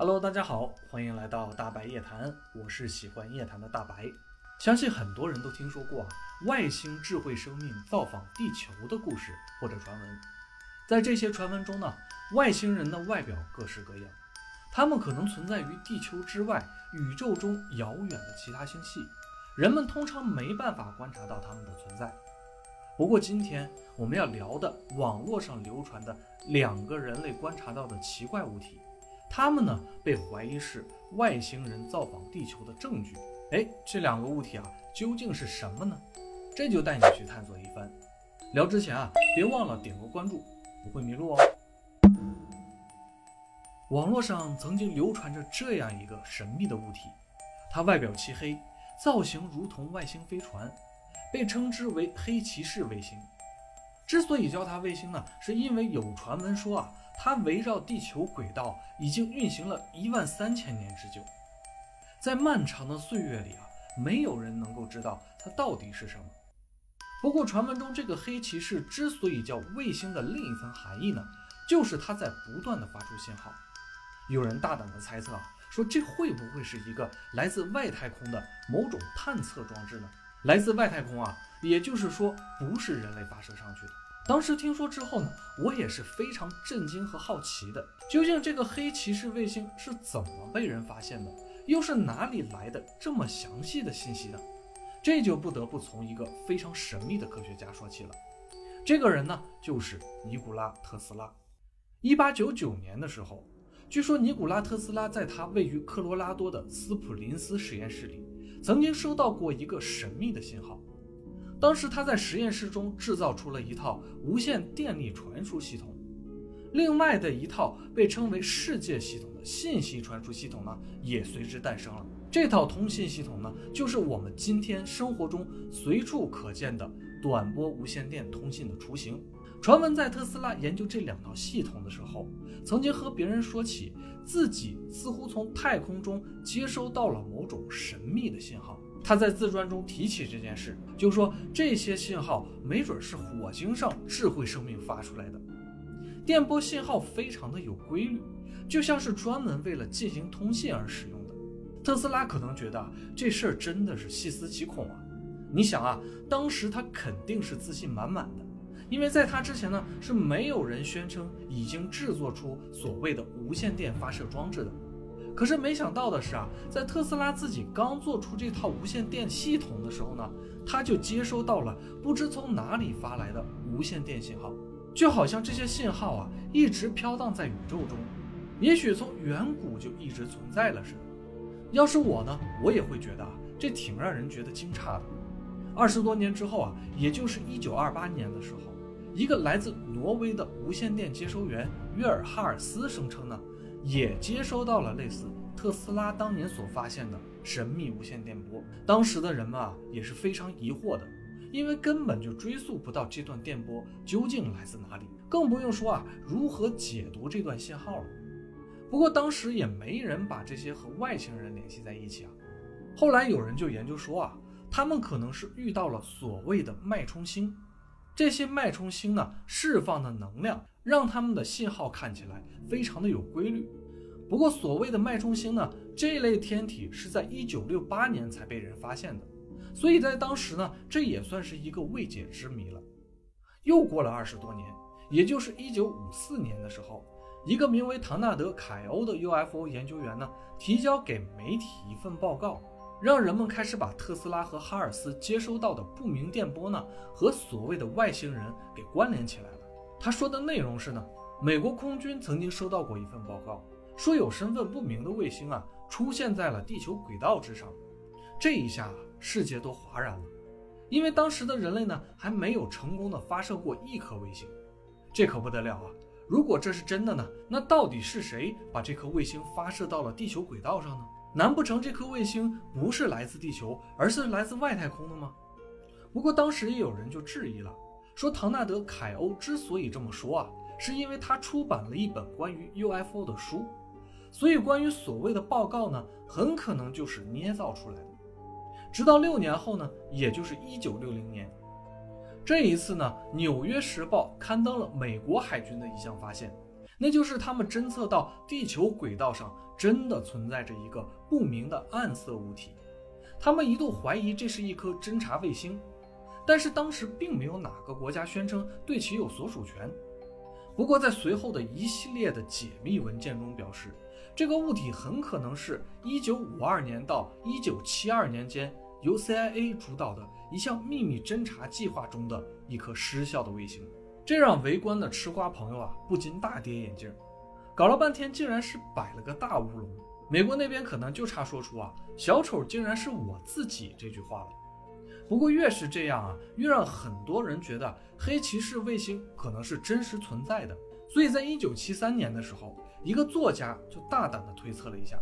Hello，大家好，欢迎来到大白夜谈，我是喜欢夜谈的大白。相信很多人都听说过啊，外星智慧生命造访地球的故事或者传闻。在这些传闻中呢，外星人的外表各式各样，他们可能存在于地球之外、宇宙中遥远的其他星系，人们通常没办法观察到他们的存在。不过今天我们要聊的网络上流传的两个人类观察到的奇怪物体。他们呢被怀疑是外星人造访地球的证据。哎，这两个物体啊究竟是什么呢？这就带你去探索一番。聊之前啊，别忘了点个关注，不会迷路哦。网络上曾经流传着这样一个神秘的物体，它外表漆黑，造型如同外星飞船，被称之为黑骑士卫星。之所以叫它卫星呢，是因为有传闻说啊。它围绕地球轨道已经运行了一万三千年之久，在漫长的岁月里啊，没有人能够知道它到底是什么。不过，传闻中这个黑骑士之所以叫卫星的另一层含义呢，就是它在不断的发出信号。有人大胆的猜测啊，说这会不会是一个来自外太空的某种探测装置呢？来自外太空啊，也就是说不是人类发射上去的。当时听说之后呢，我也是非常震惊和好奇的。究竟这个黑骑士卫星是怎么被人发现的？又是哪里来的这么详细的信息呢？这就不得不从一个非常神秘的科学家说起了。这个人呢，就是尼古拉特斯拉。一八九九年的时候，据说尼古拉特斯拉在他位于科罗拉多的斯普林斯实验室里，曾经收到过一个神秘的信号。当时他在实验室中制造出了一套无线电力传输系统，另外的一套被称为世界系统的信息传输系统呢，也随之诞生了。这套通信系统呢，就是我们今天生活中随处可见的短波无线电通信的雏形。传闻在特斯拉研究这两套系统的时候，曾经和别人说起自己似乎从太空中接收到了某种神秘的信号。他在自传中提起这件事，就说这些信号没准是火星上智慧生命发出来的，电波信号非常的有规律，就像是专门为了进行通信而使用的。特斯拉可能觉得这事儿真的是细思极恐啊！你想啊，当时他肯定是自信满满的，因为在他之前呢是没有人宣称已经制作出所谓的无线电发射装置的。可是没想到的是啊，在特斯拉自己刚做出这套无线电系统的时候呢，他就接收到了不知从哪里发来的无线电信号，就好像这些信号啊一直飘荡在宇宙中，也许从远古就一直存在了似的。要是我呢，我也会觉得啊，这挺让人觉得惊诧的。二十多年之后啊，也就是一九二八年的时候，一个来自挪威的无线电接收员约尔哈尔斯声称呢。也接收到了类似特斯拉当年所发现的神秘无线电波。当时的人们啊也是非常疑惑的，因为根本就追溯不到这段电波究竟来自哪里，更不用说啊如何解读这段信号了。不过当时也没人把这些和外星人联系在一起啊。后来有人就研究说啊，他们可能是遇到了所谓的脉冲星，这些脉冲星呢释放的能量。让他们的信号看起来非常的有规律。不过，所谓的脉冲星呢，这一类天体是在一九六八年才被人发现的，所以在当时呢，这也算是一个未解之谜了。又过了二十多年，也就是一九五四年的时候，一个名为唐纳德·凯欧的 UFO 研究员呢，提交给媒体一份报告，让人们开始把特斯拉和哈尔斯接收到的不明电波呢，和所谓的外星人给关联起来了。他说的内容是呢，美国空军曾经收到过一份报告，说有身份不明的卫星啊出现在了地球轨道之上。这一下世界都哗然了，因为当时的人类呢还没有成功的发射过一颗卫星，这可不得了啊！如果这是真的呢，那到底是谁把这颗卫星发射到了地球轨道上呢？难不成这颗卫星不是来自地球，而是来自外太空的吗？不过当时也有人就质疑了。说唐纳德·凯欧之所以这么说啊，是因为他出版了一本关于 UFO 的书，所以关于所谓的报告呢，很可能就是捏造出来的。直到六年后呢，也就是一九六零年，这一次呢，《纽约时报》刊登了美国海军的一项发现，那就是他们侦测到地球轨道上真的存在着一个不明的暗色物体。他们一度怀疑这是一颗侦察卫星，但是当时并没有哪个国家宣称对其有所属权。不过，在随后的一系列的解密文件中表示，这个物体很可能是1952年到1972年间由 CIA 主导的一项秘密侦察计划中的一颗失效的卫星。这让围观的吃瓜朋友啊不禁大跌眼镜，搞了半天竟然是摆了个大乌龙。美国那边可能就差说出啊“小丑竟然是我自己”这句话了。不过越是这样啊，越让很多人觉得黑骑士卫星可能是真实存在的。所以在一九七三年的时候，一个作家就大胆地推测了一下，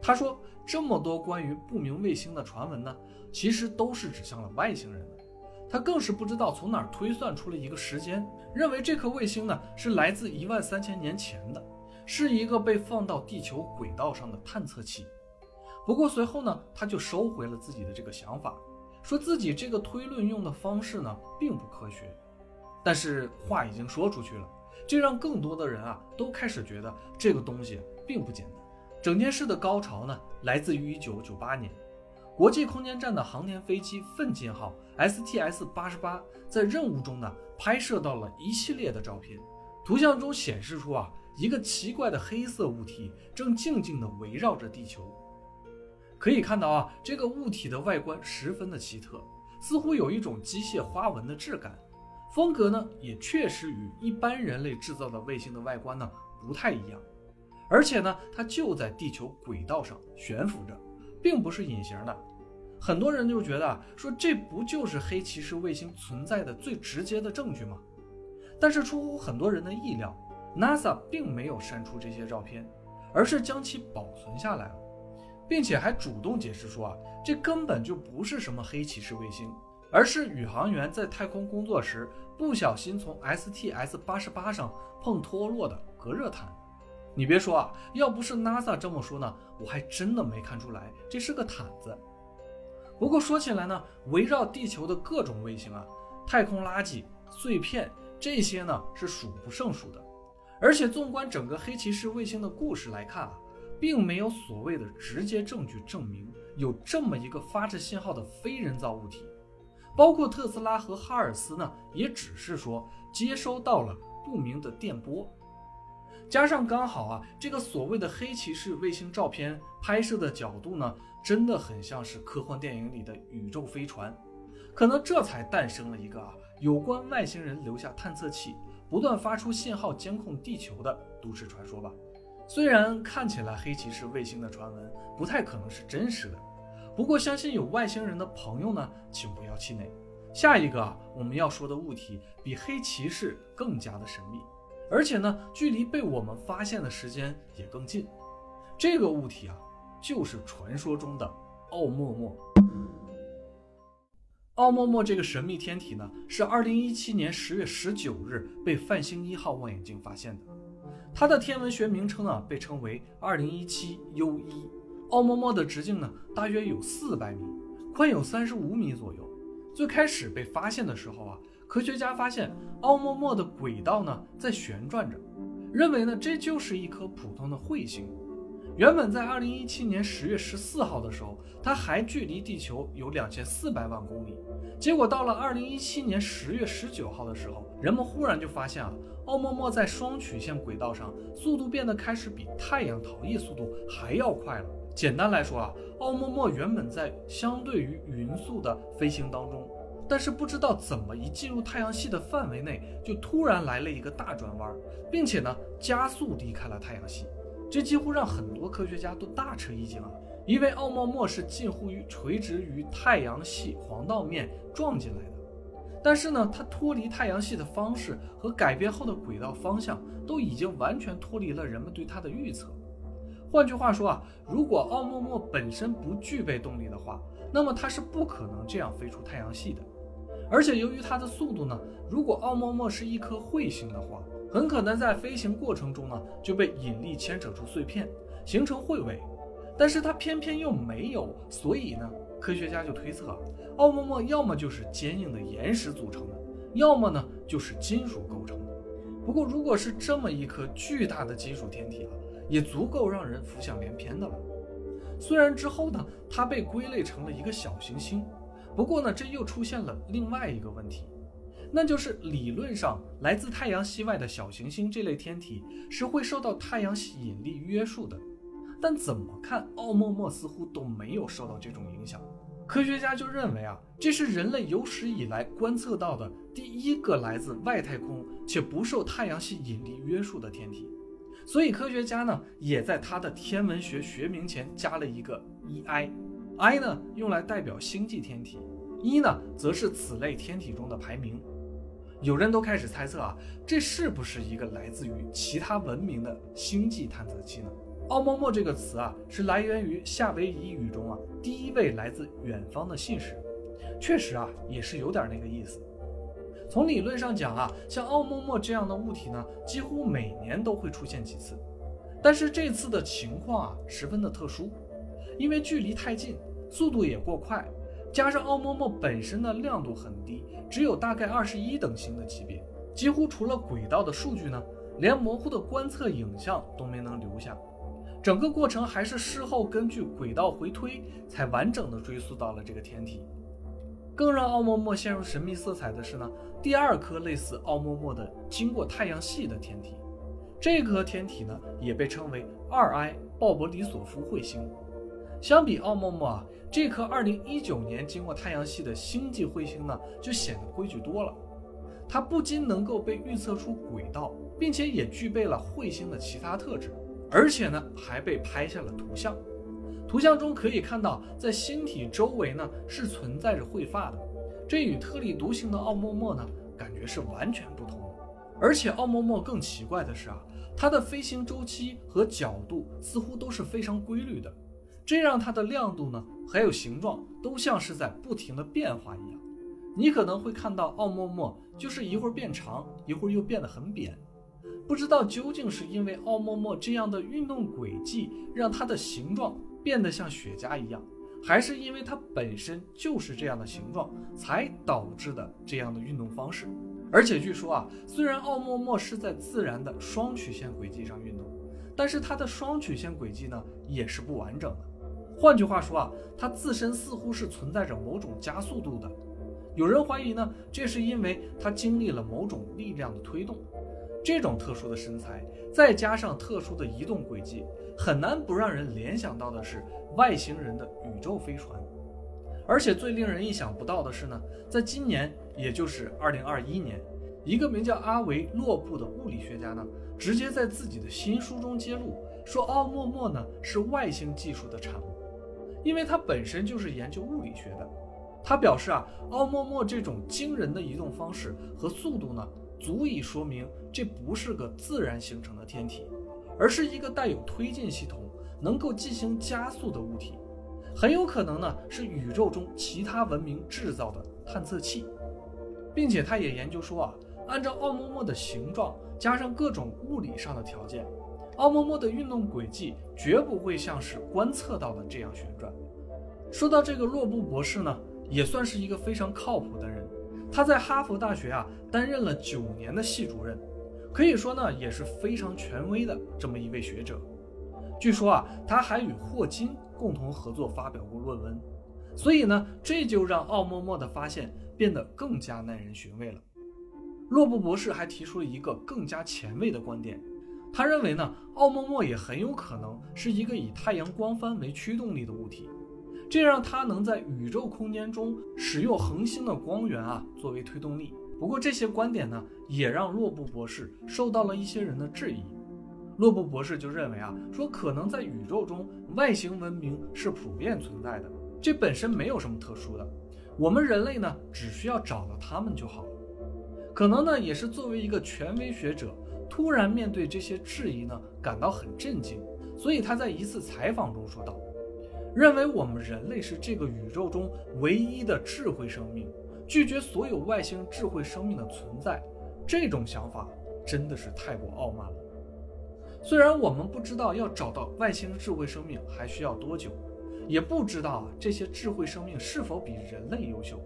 他说这么多关于不明卫星的传闻呢，其实都是指向了外星人的。他更是不知道从哪儿推算出了一个时间，认为这颗卫星呢是来自一万三千年前的。是一个被放到地球轨道上的探测器。不过随后呢，他就收回了自己的这个想法，说自己这个推论用的方式呢并不科学。但是话已经说出去了，这让更多的人啊都开始觉得这个东西并不简单。整件事的高潮呢，来自于1998年，国际空间站的航天飞机奋进号 STS-88 在任务中呢拍摄到了一系列的照片，图像中显示出啊。一个奇怪的黑色物体正静静地围绕着地球。可以看到啊，这个物体的外观十分的奇特，似乎有一种机械花纹的质感，风格呢也确实与一般人类制造的卫星的外观呢不太一样。而且呢，它就在地球轨道上悬浮着，并不是隐形的。很多人就觉得说，这不就是黑骑士卫星存在的最直接的证据吗？但是出乎很多人的意料。NASA 并没有删除这些照片，而是将其保存下来了，并且还主动解释说啊，这根本就不是什么黑骑士卫星，而是宇航员在太空工作时不小心从 STS-88 上碰脱落的隔热毯。你别说啊，要不是 NASA 这么说呢，我还真的没看出来这是个毯子。不过说起来呢，围绕地球的各种卫星啊，太空垃圾碎片这些呢是数不胜数的。而且，纵观整个黑骑士卫星的故事来看啊，并没有所谓的直接证据证明有这么一个发着信号的非人造物体。包括特斯拉和哈尔斯呢，也只是说接收到了不明的电波。加上刚好啊，这个所谓的黑骑士卫星照片拍摄的角度呢，真的很像是科幻电影里的宇宙飞船，可能这才诞生了一个啊，有关外星人留下探测器。不断发出信号监控地球的都市传说吧。虽然看起来黑骑士卫星的传闻不太可能是真实的，不过相信有外星人的朋友呢，请不要气馁。下一个，我们要说的物体比黑骑士更加的神秘，而且呢，距离被我们发现的时间也更近。这个物体啊，就是传说中的奥莫莫。奥莫莫这个神秘天体呢，是二零一七年十月十九日被泛星一号望远镜发现的。它的天文学名称呢，被称为二零一七 U 一。奥莫莫的直径呢，大约有四百米，宽有三十五米左右。最开始被发现的时候啊，科学家发现奥莫莫的轨道呢在旋转着，认为呢这就是一颗普通的彗星。原本在二零一七年十月十四号的时候，它还距离地球有两千四百万公里。结果到了二零一七年十月十九号的时候，人们忽然就发现啊，奥莫莫在双曲线轨道上速度变得开始比太阳逃逸速度还要快了。简单来说啊，奥莫莫原本在相对于匀速的飞行当中，但是不知道怎么一进入太阳系的范围内，就突然来了一个大转弯，并且呢加速离开了太阳系。这几乎让很多科学家都大吃一惊啊！因为奥莫莫是近乎于垂直于太阳系黄道面撞进来的，但是呢，它脱离太阳系的方式和改变后的轨道方向都已经完全脱离了人们对它的预测。换句话说啊，如果奥莫莫本身不具备动力的话，那么它是不可能这样飞出太阳系的。而且由于它的速度呢，如果奥莫莫是一颗彗星的话，很可能在飞行过程中呢就被引力牵扯出碎片，形成彗尾，但是它偏偏又没有，所以呢，科学家就推测，奥陌陌要么就是坚硬的岩石组成的，要么呢就是金属构成的。不过，如果是这么一颗巨大的金属天体啊，也足够让人浮想联翩的了。虽然之后呢，它被归类成了一个小行星，不过呢，这又出现了另外一个问题，那就是理论上来自太阳系外的小行星这类天体是会受到太阳吸引力约束的，但怎么看奥陌陌似乎都没有受到这种影响。科学家就认为啊，这是人类有史以来观测到的第一个来自外太空且不受太阳系引力约束的天体。所以科学家呢，也在它的天文学学名前加了一个 “E_I”，“I” 呢用来代表星际天体，“E” 呢则是此类天体中的排名。有人都开始猜测啊，这是不是一个来自于其他文明的星际探测器呢？奥莫莫这个词啊，是来源于夏威夷语中啊第一位来自远方的信使，确实啊也是有点那个意思。从理论上讲啊，像奥莫莫这样的物体呢，几乎每年都会出现几次。但是这次的情况啊，十分的特殊，因为距离太近，速度也过快，加上奥莫莫本身的亮度很低，只有大概二十一等星的级别，几乎除了轨道的数据呢，连模糊的观测影像都没能留下。整个过程还是事后根据轨道回推，才完整的追溯到了这个天体。更让奥莫莫陷入神秘色彩的是呢，第二颗类似奥莫莫的经过太阳系的天体，这颗天体呢也被称为二 I 鲍勃里索夫彗星。相比奥莫莫啊，这颗2019年经过太阳系的星际彗星呢就显得规矩多了。它不仅能够被预测出轨道，并且也具备了彗星的其他特质，而且呢还被拍下了图像。图像中可以看到，在星体周围呢是存在着彗发的，这与特立独行的奥陌陌呢感觉是完全不同的。而且奥陌陌更奇怪的是啊，它的飞行周期和角度似乎都是非常规律的，这让它的亮度呢还有形状都像是在不停的变化一样。你可能会看到奥陌陌就是一会儿变长，一会儿又变得很扁，不知道究竟是因为奥莫莫这样的运动轨迹让它的形状。变得像雪茄一样，还是因为它本身就是这样的形状，才导致的这样的运动方式。而且据说啊，虽然奥莫莫是在自然的双曲线轨迹上运动，但是它的双曲线轨迹呢也是不完整的。换句话说啊，它自身似乎是存在着某种加速度的。有人怀疑呢，这是因为它经历了某种力量的推动。这种特殊的身材，再加上特殊的移动轨迹，很难不让人联想到的是外星人的宇宙飞船。而且最令人意想不到的是呢，在今年，也就是二零二一年，一个名叫阿维洛布的物理学家呢，直接在自己的新书中揭露说，奥莫莫呢是外星技术的产物，因为他本身就是研究物理学的。他表示啊，奥莫莫这种惊人的移动方式和速度呢。足以说明这不是个自然形成的天体，而是一个带有推进系统、能够进行加速的物体，很有可能呢是宇宙中其他文明制造的探测器，并且他也研究说啊，按照奥莫莫的形状加上各种物理上的条件，奥莫莫的运动轨迹绝不会像是观测到的这样旋转。说到这个洛布博士呢，也算是一个非常靠谱的人。他在哈佛大学啊担任了九年的系主任，可以说呢也是非常权威的这么一位学者。据说啊他还与霍金共同合作发表过论文，所以呢这就让奥莫莫的发现变得更加耐人寻味了。洛布博士还提出了一个更加前卫的观点，他认为呢奥莫莫也很有可能是一个以太阳光帆为驱动力的物体。这让它能在宇宙空间中使用恒星的光源啊作为推动力。不过这些观点呢，也让洛布博士受到了一些人的质疑。洛布博士就认为啊，说可能在宇宙中外星文明是普遍存在的，这本身没有什么特殊的，我们人类呢只需要找到他们就好了。可能呢也是作为一个权威学者，突然面对这些质疑呢感到很震惊，所以他在一次采访中说道。认为我们人类是这个宇宙中唯一的智慧生命，拒绝所有外星智慧生命的存在，这种想法真的是太过傲慢了。虽然我们不知道要找到外星智慧生命还需要多久，也不知道啊这些智慧生命是否比人类优秀，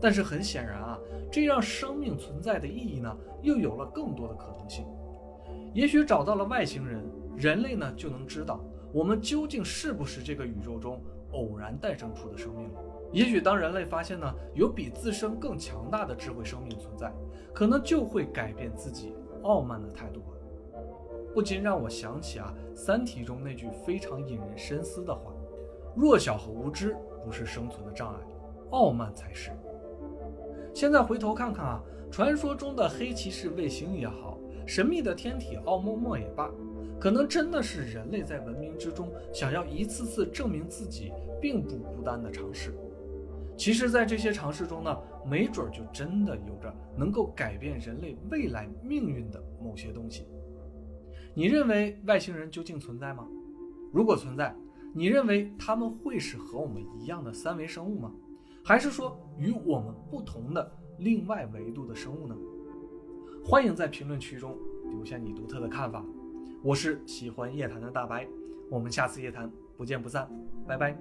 但是很显然啊，这让生命存在的意义呢，又有了更多的可能性。也许找到了外星人，人类呢就能知道我们究竟是不是这个宇宙中偶然诞生出的生命。也许当人类发现呢有比自身更强大的智慧生命存在，可能就会改变自己傲慢的态度吧。不禁让我想起啊《三体》中那句非常引人深思的话：弱小和无知不是生存的障碍，傲慢才是。现在回头看看啊，传说中的黑骑士卫星也好，神秘的天体奥莫莫也罢，可能真的是人类在文明之中想要一次次证明自己并不孤单的尝试。其实，在这些尝试中呢，没准就真的有着能够改变人类未来命运的某些东西。你认为外星人究竟存在吗？如果存在，你认为他们会是和我们一样的三维生物吗？还是说与我们不同的另外维度的生物呢？欢迎在评论区中留下你独特的看法。我是喜欢夜谈的大白，我们下次夜谈不见不散，拜拜。